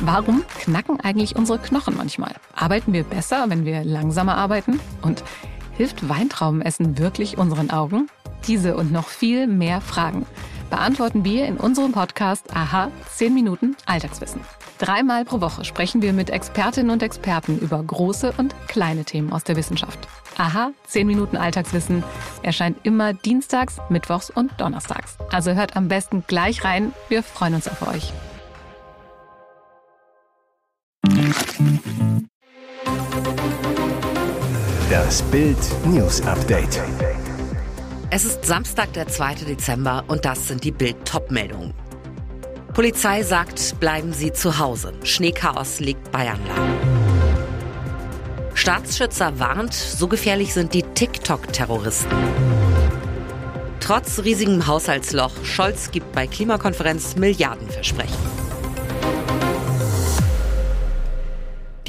Warum knacken eigentlich unsere Knochen manchmal? Arbeiten wir besser, wenn wir langsamer arbeiten? Und hilft Weintraubenessen wirklich unseren Augen? Diese und noch viel mehr Fragen beantworten wir in unserem Podcast Aha 10 Minuten Alltagswissen. Dreimal pro Woche sprechen wir mit Expertinnen und Experten über große und kleine Themen aus der Wissenschaft. Aha 10 Minuten Alltagswissen erscheint immer dienstags, mittwochs und donnerstags. Also hört am besten gleich rein. Wir freuen uns auf euch. Das Bild News Update. Es ist Samstag, der 2. Dezember und das sind die Bild-Top-Meldungen. Polizei sagt, bleiben Sie zu Hause. Schneechaos legt Bayern lahm. Staatsschützer warnt, so gefährlich sind die TikTok-Terroristen. Trotz riesigem Haushaltsloch, Scholz gibt bei Klimakonferenz Milliardenversprechen.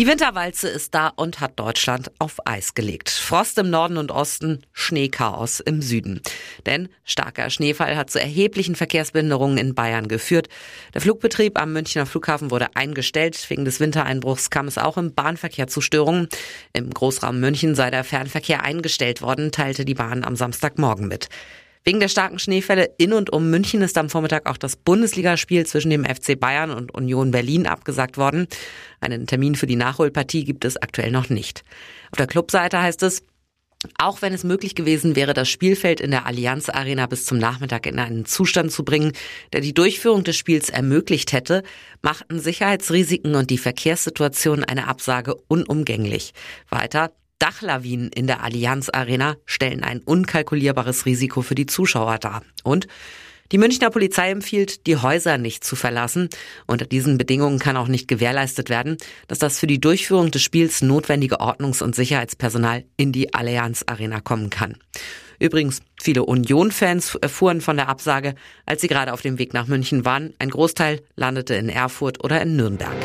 Die Winterwalze ist da und hat Deutschland auf Eis gelegt. Frost im Norden und Osten, Schneechaos im Süden. Denn starker Schneefall hat zu erheblichen Verkehrsbehinderungen in Bayern geführt. Der Flugbetrieb am Münchner Flughafen wurde eingestellt. Wegen des Wintereinbruchs kam es auch im Bahnverkehr zu Störungen. Im Großraum München sei der Fernverkehr eingestellt worden, teilte die Bahn am Samstagmorgen mit. Wegen der starken Schneefälle in und um München ist am Vormittag auch das Bundesligaspiel zwischen dem FC Bayern und Union Berlin abgesagt worden. Einen Termin für die Nachholpartie gibt es aktuell noch nicht. Auf der Clubseite heißt es, auch wenn es möglich gewesen wäre, das Spielfeld in der Allianz Arena bis zum Nachmittag in einen Zustand zu bringen, der die Durchführung des Spiels ermöglicht hätte, machten Sicherheitsrisiken und die Verkehrssituation eine Absage unumgänglich. Weiter, Dachlawinen in der Allianz Arena stellen ein unkalkulierbares Risiko für die Zuschauer dar. Und die Münchner Polizei empfiehlt, die Häuser nicht zu verlassen. Unter diesen Bedingungen kann auch nicht gewährleistet werden, dass das für die Durchführung des Spiels notwendige Ordnungs- und Sicherheitspersonal in die Allianz Arena kommen kann. Übrigens, viele Union-Fans erfuhren von der Absage, als sie gerade auf dem Weg nach München waren. Ein Großteil landete in Erfurt oder in Nürnberg.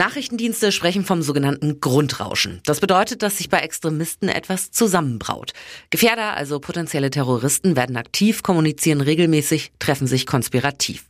Nachrichtendienste sprechen vom sogenannten Grundrauschen. Das bedeutet, dass sich bei Extremisten etwas zusammenbraut. Gefährder, also potenzielle Terroristen, werden aktiv, kommunizieren regelmäßig, treffen sich konspirativ.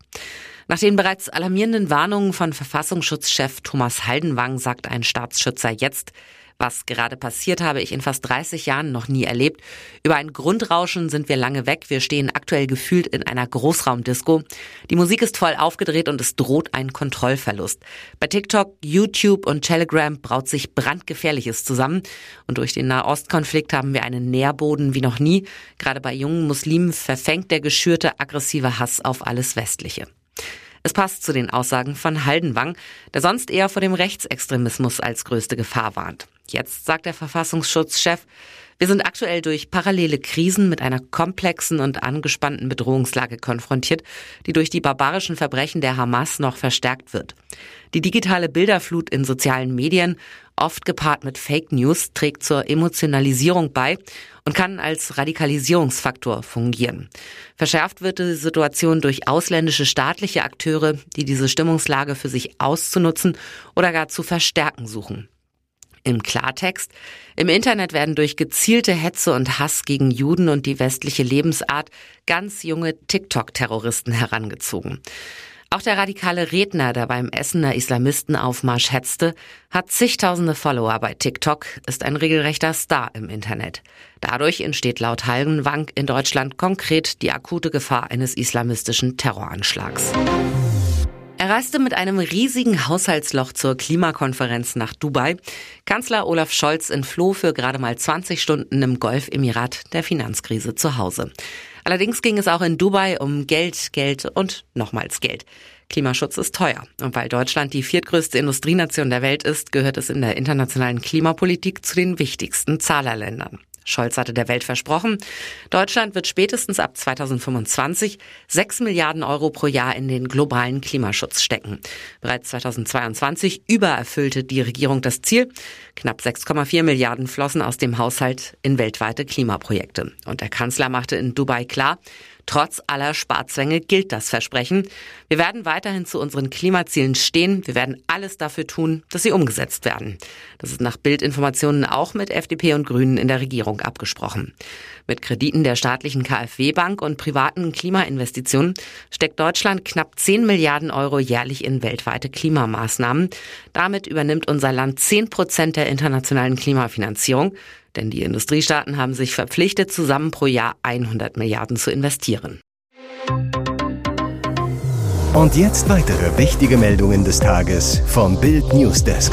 Nach den bereits alarmierenden Warnungen von Verfassungsschutzchef Thomas Haldenwang sagt ein Staatsschützer jetzt, was gerade passiert, habe ich in fast 30 Jahren noch nie erlebt. Über ein Grundrauschen sind wir lange weg. Wir stehen aktuell gefühlt in einer Großraumdisco. Die Musik ist voll aufgedreht und es droht ein Kontrollverlust. Bei TikTok, YouTube und Telegram braut sich brandgefährliches zusammen. Und durch den Nahostkonflikt haben wir einen Nährboden wie noch nie. Gerade bei jungen Muslimen verfängt der geschürte aggressive Hass auf alles Westliche. Es passt zu den Aussagen von Haldenwang, der sonst eher vor dem Rechtsextremismus als größte Gefahr warnt. Jetzt sagt der Verfassungsschutzchef, wir sind aktuell durch parallele Krisen mit einer komplexen und angespannten Bedrohungslage konfrontiert, die durch die barbarischen Verbrechen der Hamas noch verstärkt wird. Die digitale Bilderflut in sozialen Medien, oft gepaart mit Fake News, trägt zur Emotionalisierung bei und kann als Radikalisierungsfaktor fungieren. Verschärft wird die Situation durch ausländische staatliche Akteure, die diese Stimmungslage für sich auszunutzen oder gar zu verstärken suchen. Im Klartext, im Internet werden durch gezielte Hetze und Hass gegen Juden und die westliche Lebensart ganz junge TikTok-Terroristen herangezogen. Auch der radikale Redner, der beim Essener Islamistenaufmarsch hetzte, hat zigtausende Follower bei TikTok, ist ein regelrechter Star im Internet. Dadurch entsteht laut Hallenwang in Deutschland konkret die akute Gefahr eines islamistischen Terroranschlags. Er reiste mit einem riesigen Haushaltsloch zur Klimakonferenz nach Dubai. Kanzler Olaf Scholz entfloh für gerade mal 20 Stunden im Golfemirat der Finanzkrise zu Hause. Allerdings ging es auch in Dubai um Geld, Geld und nochmals Geld. Klimaschutz ist teuer. Und weil Deutschland die viertgrößte Industrienation der Welt ist, gehört es in der internationalen Klimapolitik zu den wichtigsten Zahlerländern. Scholz hatte der Welt versprochen, Deutschland wird spätestens ab 2025 6 Milliarden Euro pro Jahr in den globalen Klimaschutz stecken. Bereits 2022 übererfüllte die Regierung das Ziel. Knapp 6,4 Milliarden flossen aus dem Haushalt in weltweite Klimaprojekte. Und der Kanzler machte in Dubai klar, Trotz aller Sparzwänge gilt das Versprechen. Wir werden weiterhin zu unseren Klimazielen stehen. Wir werden alles dafür tun, dass sie umgesetzt werden. Das ist nach Bildinformationen auch mit FDP und Grünen in der Regierung abgesprochen. Mit Krediten der staatlichen KfW-Bank und privaten Klimainvestitionen steckt Deutschland knapp 10 Milliarden Euro jährlich in weltweite Klimamaßnahmen. Damit übernimmt unser Land 10 Prozent der internationalen Klimafinanzierung. Denn die Industriestaaten haben sich verpflichtet, zusammen pro Jahr 100 Milliarden zu investieren. Und jetzt weitere wichtige Meldungen des Tages vom Bild Newsdesk.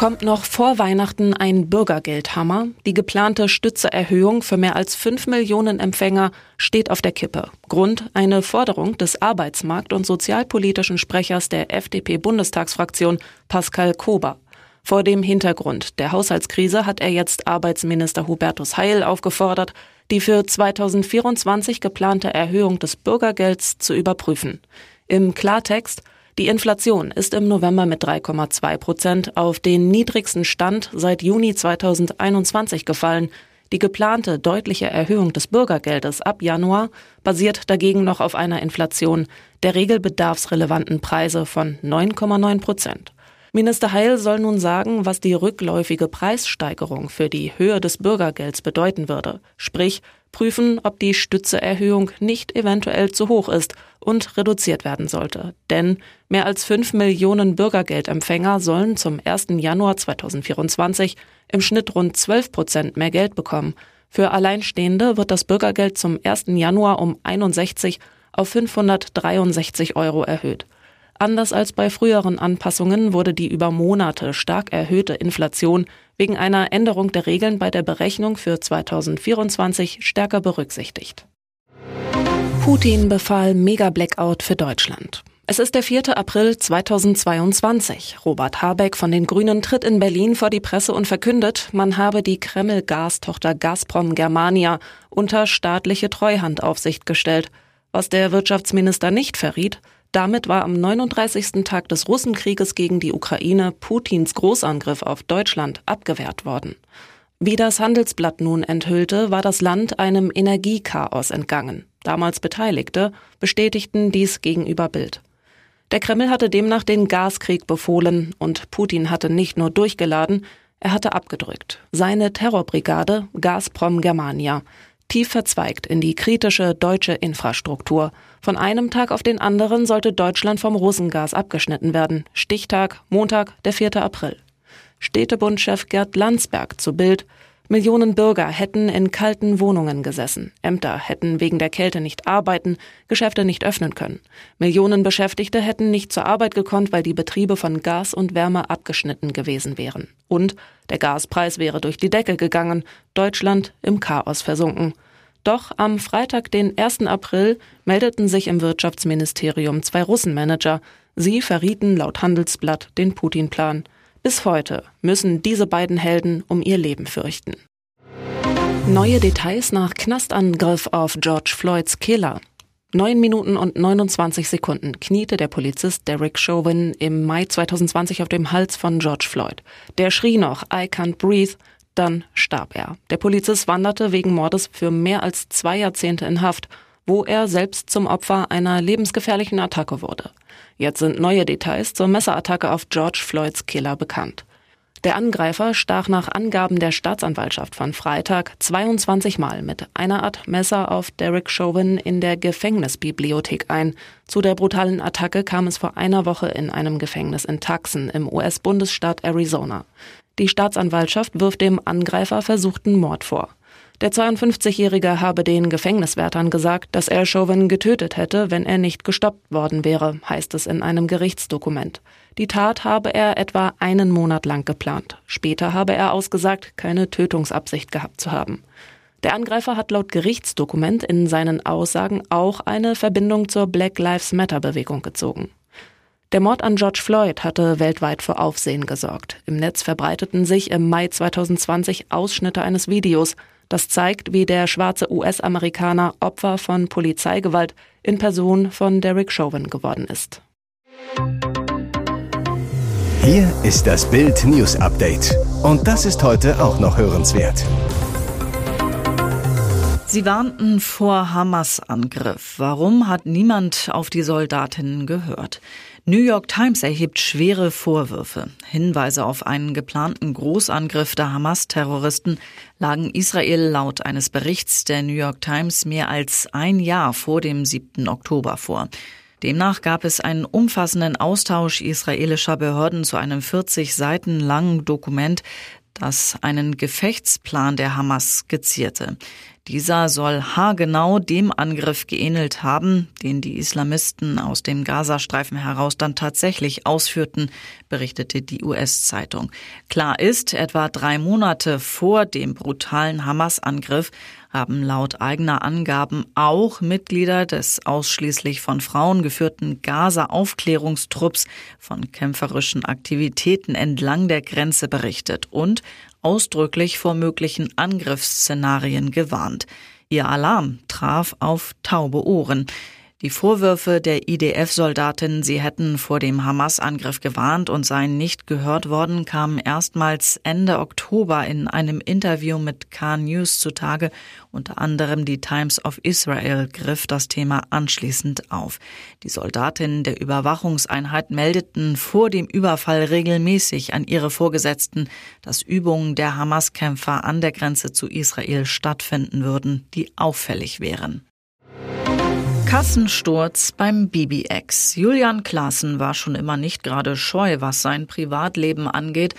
Kommt noch vor Weihnachten ein Bürgergeldhammer? Die geplante Stützeerhöhung für mehr als 5 Millionen Empfänger steht auf der Kippe. Grund eine Forderung des Arbeitsmarkt- und sozialpolitischen Sprechers der FDP-Bundestagsfraktion Pascal Kober. Vor dem Hintergrund der Haushaltskrise hat er jetzt Arbeitsminister Hubertus Heil aufgefordert, die für 2024 geplante Erhöhung des Bürgergelds zu überprüfen. Im Klartext, die Inflation ist im November mit 3,2 Prozent auf den niedrigsten Stand seit Juni 2021 gefallen. Die geplante deutliche Erhöhung des Bürgergeldes ab Januar basiert dagegen noch auf einer Inflation der regelbedarfsrelevanten Preise von 9,9 Prozent. Minister Heil soll nun sagen, was die rückläufige Preissteigerung für die Höhe des Bürgergelds bedeuten würde. Sprich, prüfen, ob die Stützeerhöhung nicht eventuell zu hoch ist und reduziert werden sollte. Denn mehr als fünf Millionen Bürgergeldempfänger sollen zum 1. Januar 2024 im Schnitt rund 12 Prozent mehr Geld bekommen. Für Alleinstehende wird das Bürgergeld zum 1. Januar um 61 auf 563 Euro erhöht. Anders als bei früheren Anpassungen wurde die über Monate stark erhöhte Inflation wegen einer Änderung der Regeln bei der Berechnung für 2024 stärker berücksichtigt. Putin befahl Mega-Blackout für Deutschland. Es ist der 4. April 2022. Robert Habeck von den Grünen tritt in Berlin vor die Presse und verkündet, man habe die Kreml-Gastochter Gazprom Germania unter staatliche Treuhandaufsicht gestellt. Was der Wirtschaftsminister nicht verriet, damit war am 39. Tag des Russenkrieges gegen die Ukraine Putins Großangriff auf Deutschland abgewehrt worden. Wie das Handelsblatt nun enthüllte, war das Land einem Energiechaos entgangen. Damals Beteiligte bestätigten dies gegenüber Bild. Der Kreml hatte demnach den Gaskrieg befohlen und Putin hatte nicht nur durchgeladen, er hatte abgedrückt. Seine Terrorbrigade Gazprom Germania tief verzweigt in die kritische deutsche Infrastruktur. Von einem Tag auf den anderen sollte Deutschland vom Russengas abgeschnitten werden. Stichtag, Montag, der 4. April. Städtebundchef Gerd Landsberg zu Bild. Millionen Bürger hätten in kalten Wohnungen gesessen. Ämter hätten wegen der Kälte nicht arbeiten, Geschäfte nicht öffnen können. Millionen Beschäftigte hätten nicht zur Arbeit gekonnt, weil die Betriebe von Gas und Wärme abgeschnitten gewesen wären. Und der Gaspreis wäre durch die Decke gegangen, Deutschland im Chaos versunken. Doch am Freitag, den 1. April, meldeten sich im Wirtschaftsministerium zwei Russenmanager. Sie verrieten laut Handelsblatt den Putin-Plan. Bis heute müssen diese beiden Helden um ihr Leben fürchten. Neue Details nach Knastangriff auf George Floyds Killer. Neun Minuten und 29 Sekunden kniete der Polizist Derek Chauvin im Mai 2020 auf dem Hals von George Floyd. Der schrie noch I can't breathe, dann starb er. Der Polizist wanderte wegen Mordes für mehr als zwei Jahrzehnte in Haft, wo er selbst zum Opfer einer lebensgefährlichen Attacke wurde. Jetzt sind neue Details zur Messerattacke auf George Floyds Killer bekannt. Der Angreifer stach nach Angaben der Staatsanwaltschaft von Freitag 22 Mal mit einer Art Messer auf Derek Chauvin in der Gefängnisbibliothek ein. Zu der brutalen Attacke kam es vor einer Woche in einem Gefängnis in Tucson im US-Bundesstaat Arizona. Die Staatsanwaltschaft wirft dem Angreifer versuchten Mord vor. Der 52-Jährige habe den Gefängniswärtern gesagt, dass er Chauvin getötet hätte, wenn er nicht gestoppt worden wäre, heißt es in einem Gerichtsdokument. Die Tat habe er etwa einen Monat lang geplant. Später habe er ausgesagt, keine Tötungsabsicht gehabt zu haben. Der Angreifer hat laut Gerichtsdokument in seinen Aussagen auch eine Verbindung zur Black Lives Matter Bewegung gezogen. Der Mord an George Floyd hatte weltweit für Aufsehen gesorgt. Im Netz verbreiteten sich im Mai 2020 Ausschnitte eines Videos, das zeigt, wie der schwarze US-Amerikaner Opfer von Polizeigewalt in Person von Derek Chauvin geworden ist. Hier ist das Bild News Update. Und das ist heute auch noch hörenswert. Sie warnten vor Hamas-Angriff. Warum hat niemand auf die Soldatinnen gehört? New York Times erhebt schwere Vorwürfe. Hinweise auf einen geplanten Großangriff der Hamas-Terroristen lagen Israel laut eines Berichts der New York Times mehr als ein Jahr vor dem 7. Oktober vor. Demnach gab es einen umfassenden Austausch israelischer Behörden zu einem 40 Seiten langen Dokument, das einen Gefechtsplan der Hamas skizzierte. Dieser soll haargenau dem Angriff geähnelt haben, den die Islamisten aus dem Gazastreifen heraus dann tatsächlich ausführten, berichtete die US-Zeitung. Klar ist, etwa drei Monate vor dem brutalen Hamas-Angriff haben laut eigener Angaben auch Mitglieder des ausschließlich von Frauen geführten Gaza-Aufklärungstrupps von kämpferischen Aktivitäten entlang der Grenze berichtet und ausdrücklich vor möglichen Angriffsszenarien gewarnt. Ihr Alarm traf auf taube Ohren. Die Vorwürfe der IDF-Soldaten, sie hätten vor dem Hamas-Angriff gewarnt und seien nicht gehört worden, kamen erstmals Ende Oktober in einem Interview mit Khan News zutage. Unter anderem die Times of Israel griff das Thema anschließend auf. Die Soldatinnen der Überwachungseinheit meldeten vor dem Überfall regelmäßig an ihre Vorgesetzten, dass Übungen der Hamas-Kämpfer an der Grenze zu Israel stattfinden würden, die auffällig wären. Kassensturz beim BBX. Julian Klaassen war schon immer nicht gerade scheu, was sein Privatleben angeht.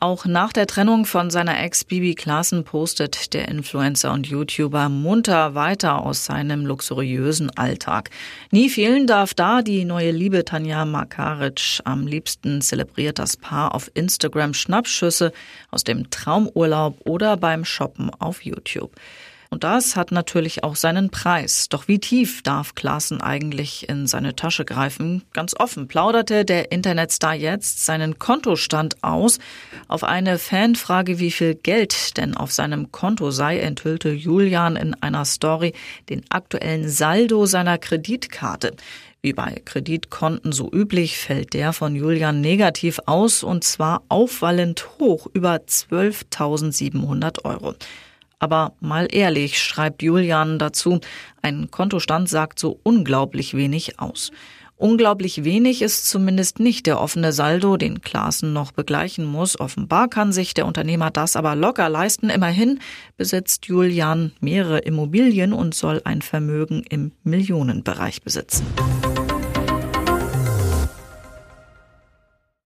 Auch nach der Trennung von seiner Ex Bibi Klaassen postet der Influencer und YouTuber munter weiter aus seinem luxuriösen Alltag. Nie fehlen darf da die neue Liebe Tanja Makaric. Am liebsten zelebriert das Paar auf Instagram Schnappschüsse aus dem Traumurlaub oder beim Shoppen auf YouTube. Und das hat natürlich auch seinen Preis. Doch wie tief darf Klaassen eigentlich in seine Tasche greifen? Ganz offen plauderte der Internetstar jetzt seinen Kontostand aus. Auf eine Fanfrage, wie viel Geld denn auf seinem Konto sei, enthüllte Julian in einer Story den aktuellen Saldo seiner Kreditkarte. Wie bei Kreditkonten so üblich fällt der von Julian negativ aus und zwar auffallend hoch über 12.700 Euro. Aber mal ehrlich, schreibt Julian dazu, ein Kontostand sagt so unglaublich wenig aus. Unglaublich wenig ist zumindest nicht der offene Saldo, den Klaassen noch begleichen muss. Offenbar kann sich der Unternehmer das aber locker leisten. Immerhin besitzt Julian mehrere Immobilien und soll ein Vermögen im Millionenbereich besitzen.